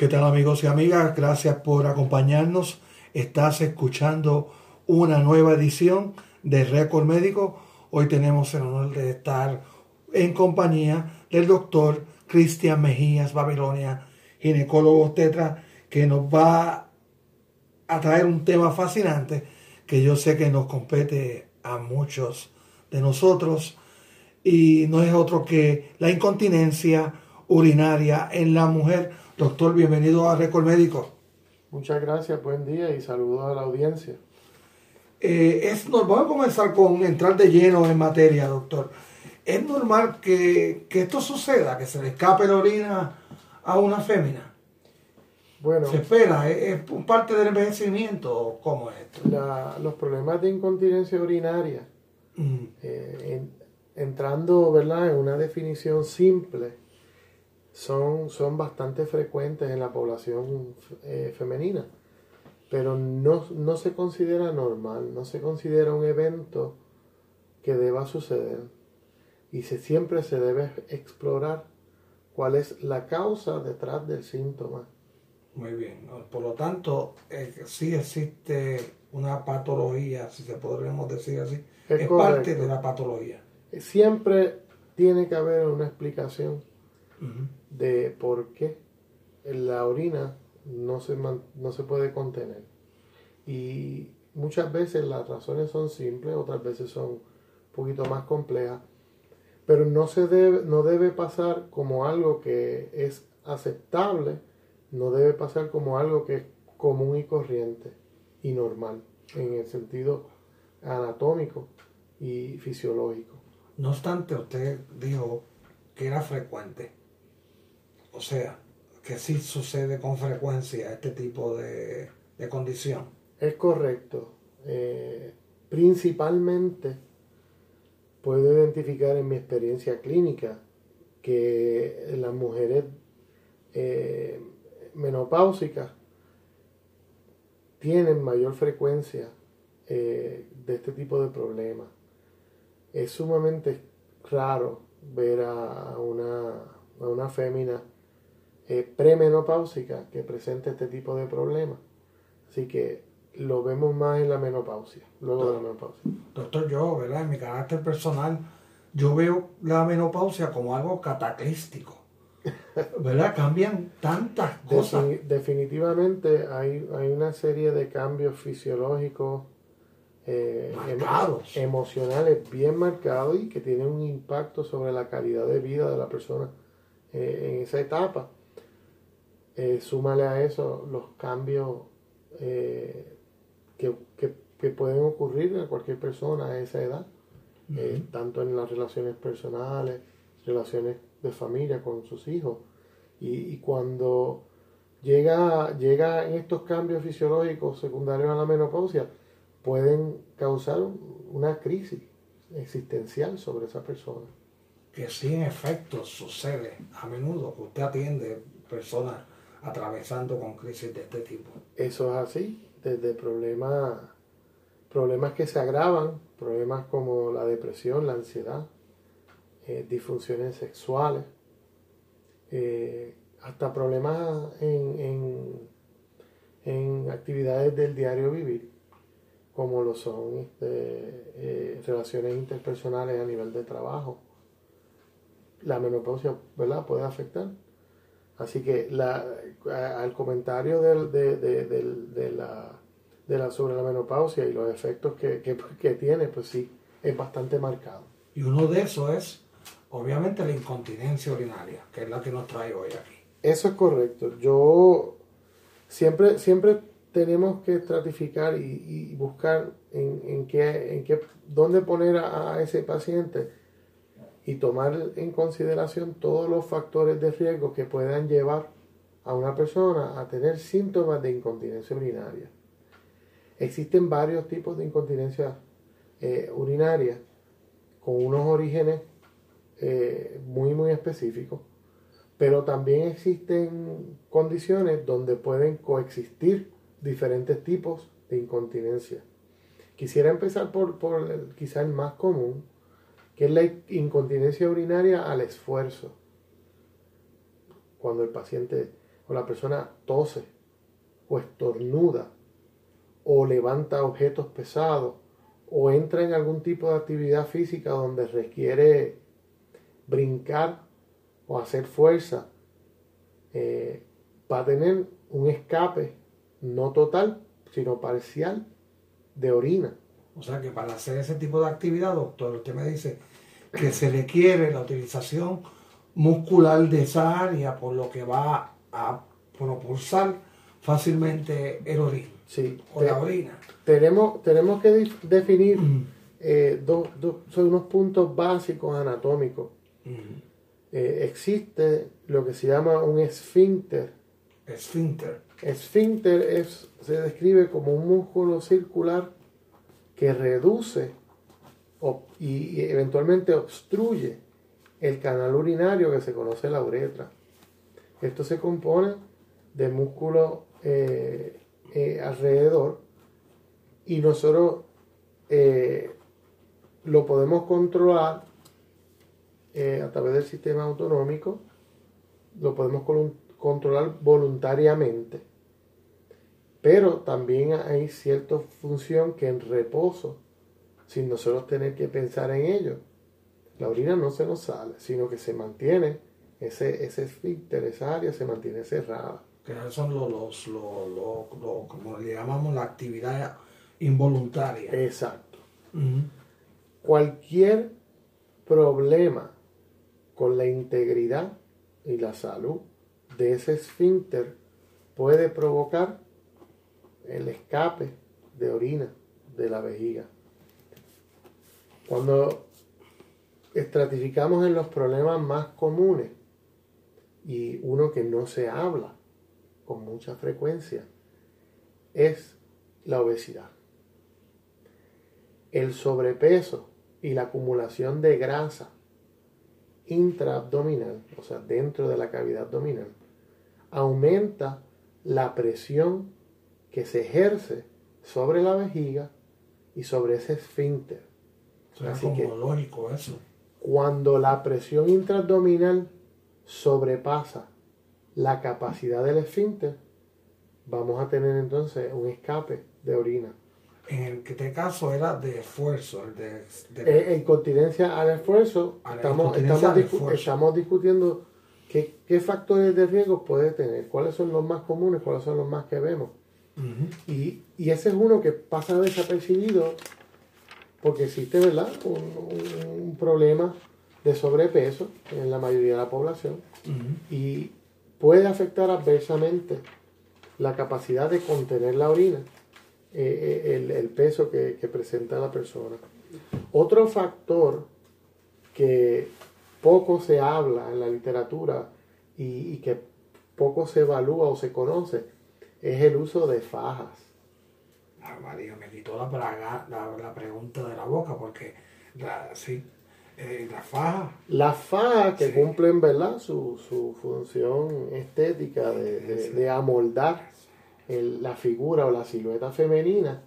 ¿Qué tal amigos y amigas? Gracias por acompañarnos. Estás escuchando una nueva edición de Récord Médico. Hoy tenemos el honor de estar en compañía del doctor Cristian Mejías Babilonia, ginecólogo tetra, que nos va a traer un tema fascinante que yo sé que nos compete a muchos de nosotros y no es otro que la incontinencia urinaria en la mujer Doctor, bienvenido a Récord Médico. Muchas gracias, buen día y saludos a la audiencia. Eh, es normal, vamos a comenzar con entrar de lleno en materia, doctor. ¿Es normal que, esto suceda, que se le escape la orina a una fémina? Bueno, ¿Se espera? ¿Es, parte del envejecimiento o cómo es esto? los problemas de incontinencia urinaria, mm. eh, entrando ¿verdad? en una definición simple, son, son bastante frecuentes en la población eh, femenina, pero no, no se considera normal, no se considera un evento que deba suceder y se, siempre se debe explorar cuál es la causa detrás del síntoma. Muy bien, por lo tanto, eh, sí existe una patología, si se podríamos decir así, es, parte de la patología. Siempre tiene que haber una explicación de por qué la orina no se, no se puede contener. Y muchas veces las razones son simples, otras veces son un poquito más complejas, pero no, se debe, no debe pasar como algo que es aceptable, no debe pasar como algo que es común y corriente y normal en el sentido anatómico y fisiológico. No obstante, usted dijo que era frecuente. O sea, que sí sucede con frecuencia este tipo de, condición. Es correcto. Eh, principalmente puedo identificar en mi experiencia clínica que las mujeres eh, menopáusicas tienen mayor frecuencia eh, de este tipo de problemas. Es sumamente raro ver a una, a una fémina eh, premenopáusica que presenta este tipo de problemas. Así que lo vemos más en la menopausia, luego de la menopausia. Doctor, yo, ¿verdad? En mi carácter personal, yo veo la menopausia como algo cataclístico. ¿Verdad? Cambian tantas cosas. definitivamente hay, hay una serie de cambios fisiológicos, eh, emocionales bien marcados y que tienen un impacto sobre la calidad de vida de la persona eh, en esa etapa. Eh, súmale a eso los cambios eh, que, pueden ocurrir a cualquier persona a esa edad, eh, tanto en las relaciones personales, relaciones de familia con sus hijos. Y, cuando llega, llega en estos cambios fisiológicos secundarios a la menopausia, pueden causar una crisis existencial sobre esa persona. Que sí, en efecto, sucede a menudo que usted atiende personas atravesando con crisis de este tipo. Eso es así, desde problemas, problemas que se agravan, problemas como la depresión, la ansiedad, eh, disfunciones sexuales, eh, hasta problemas en, en, actividades del diario vivir, como lo son este, eh, relaciones interpersonales a nivel de trabajo. La menopausia ¿verdad? puede afectar Así que la, al comentario del, de, de, de, la, de la sobre la menopausia y los efectos que, que, tiene, pues sí, es bastante marcado. Y uno de esos es, obviamente, la incontinencia urinaria, que es la que nos trae hoy aquí. Eso es correcto. Yo siempre, siempre tenemos que estratificar y, buscar en, en, qué, en qué, dónde poner a ese paciente y tomar en consideración todos los factores de riesgo que puedan llevar a una persona a tener síntomas de incontinencia urinaria. Existen varios tipos de incontinencia eh, urinaria con unos orígenes eh, muy muy específicos, pero también existen condiciones donde pueden coexistir diferentes tipos de incontinencia. Quisiera empezar por, por quizá el más común, que es la incontinencia urinaria al esfuerzo. Cuando el paciente o la persona tose o estornuda o levanta objetos pesados o entra en algún tipo de actividad física donde requiere brincar o hacer fuerza, eh, va a tener un escape no total, sino parcial de orina. O sea que para hacer ese tipo de actividad, doctor, usted me dice que se requiere la utilización muscular de esa área, por lo que va a propulsar fácilmente el. Sí, o la orina. Tenemos, tenemos que definir eh, dos, son unos puntos básicos anatómicos. Eh, existe lo que se llama un esfínter. Esfínter. Esfínter es, se describe como un músculo circular que reduce y, eventualmente obstruye el canal urinario que se conoce la uretra. Esto se compone de músculo eh, eh, alrededor y nosotros eh, lo podemos controlar a través del sistema autonómico, lo podemos controlar voluntariamente pero también hay cierta función que en reposo, sin nosotros tener que pensar en ello, la orina no se nos sale, sino que se mantiene, ese, ese esfínter, esa área se mantiene cerrada. Que son los, los, los, como le llamamos, la actividad involuntaria. Exacto. Cualquier problema con la integridad y la salud de ese esfínter puede provocar el escape de orina de la vejiga. Cuando estratificamos en los problemas más comunes y uno que no se habla con mucha frecuencia es la obesidad. El sobrepeso y la acumulación de grasa intraabdominal, o sea, dentro de la cavidad abdominal, aumenta la presión que se ejerce sobre la vejiga y sobre ese esfínter. Así que, lógico eso. Cuando la presión intraabdominal sobrepasa la capacidad del esfínter, vamos a tener entonces un escape de orina. En este caso era de esfuerzo. De, de... En, continencia al esfuerzo, estamos, estamos, discutiendo qué, qué factores de riesgo puede tener, cuáles son los más comunes, cuáles son los más que vemos y, ese es uno que pasa desapercibido porque existe, ¿verdad? Un, problema de sobrepeso en la mayoría de la población y puede afectar adversamente la capacidad de contener la orina, eh, eh, el, peso que, presenta la persona. Otro factor que poco se habla en la literatura y que poco se evalúa o se conoce es el uso de fajas. Ah, María, me quitó la, la, pregunta de la boca porque la, sí, eh, la faja. Las fajas que cumplen ¿verdad? Su, su función estética de, de, amoldar la figura o la silueta femenina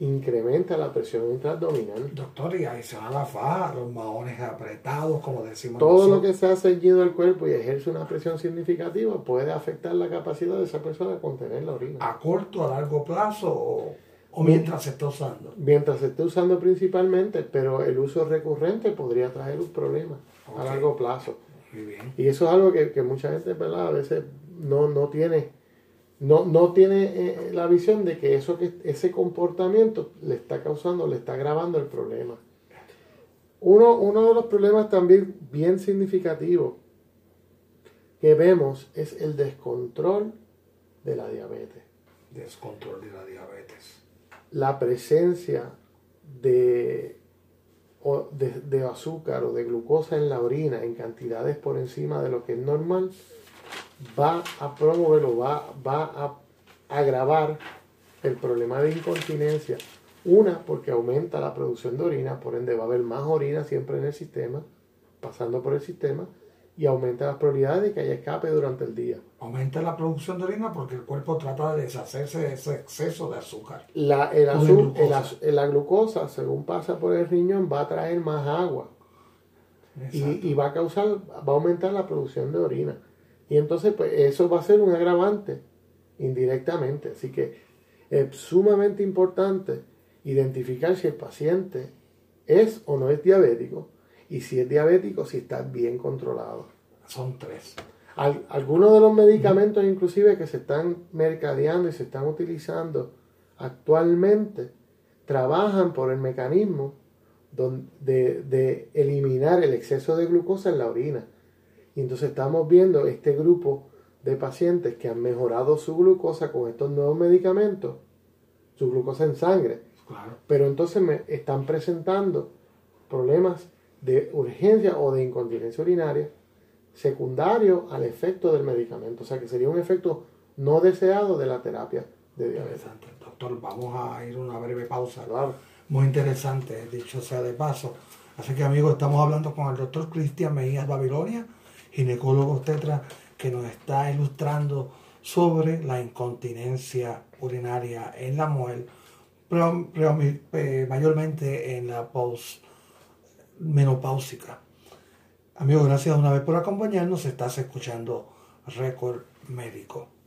incrementa la presión intraabdominal. Doctor, y ahí se va la faja, los maones apretados, como decimos. Todo lo que se ha ceñido al cuerpo y ejerce una presión significativa puede afectar la capacidad de esa persona de contener la orina. ¿A corto, a largo plazo o, mientras se está usando? Mientras se esté usando principalmente, pero el uso recurrente podría traer un problema a largo plazo. Muy bien. Y eso es algo que, que mucha gente, ¿verdad? A veces no, no tiene no, no tiene eh, la visión de que, eso, que ese comportamiento le está causando, le está agravando el problema. Uno, uno de los problemas también bien significativos que vemos es el descontrol de la diabetes. Descontrol de la diabetes. La presencia de, de, azúcar o de glucosa en la orina en cantidades por encima de lo que es normal va a promoverlo, va, va a agravar el problema de incontinencia. Una, porque aumenta la producción de orina, por ende va a haber más orina siempre en el sistema, pasando por el sistema, y aumenta las probabilidades de que haya escape durante el día. Aumenta la producción de orina porque el cuerpo trata de deshacerse de ese exceso de azúcar. La, el glucosa. la glucosa, según pasa por el riñón, va a traer más agua. Y, y, va a causar, va a aumentar la producción de orina. Y entonces, pues eso va a ser un agravante indirectamente. Así que es sumamente importante identificar si el paciente es o no es diabético y si es diabético, si está bien controlado. Son tres. algunos de los medicamentos inclusive que se están mercadeando y se están utilizando actualmente trabajan por el mecanismo de, de eliminar el exceso de glucosa en la orina. Y entonces estamos viendo este grupo de pacientes que han mejorado su glucosa con estos nuevos medicamentos, su glucosa en sangre. Pero entonces me están presentando problemas de urgencia o de incontinencia urinaria secundario al efecto del medicamento. O sea que sería un efecto no deseado de la terapia de diabetes. Doctor, vamos a ir a una breve pausa. Muy interesante, dicho sea de paso. Así que amigos, estamos hablando con el doctor Cristian Mejías Babilonia, ginecólogo obstetra, que nos está ilustrando sobre la incontinencia urinaria en la mujer, pero, eh, mayormente en la post menopáusica. Amigos, gracias una vez por acompañarnos. Estás escuchando Récord Médico.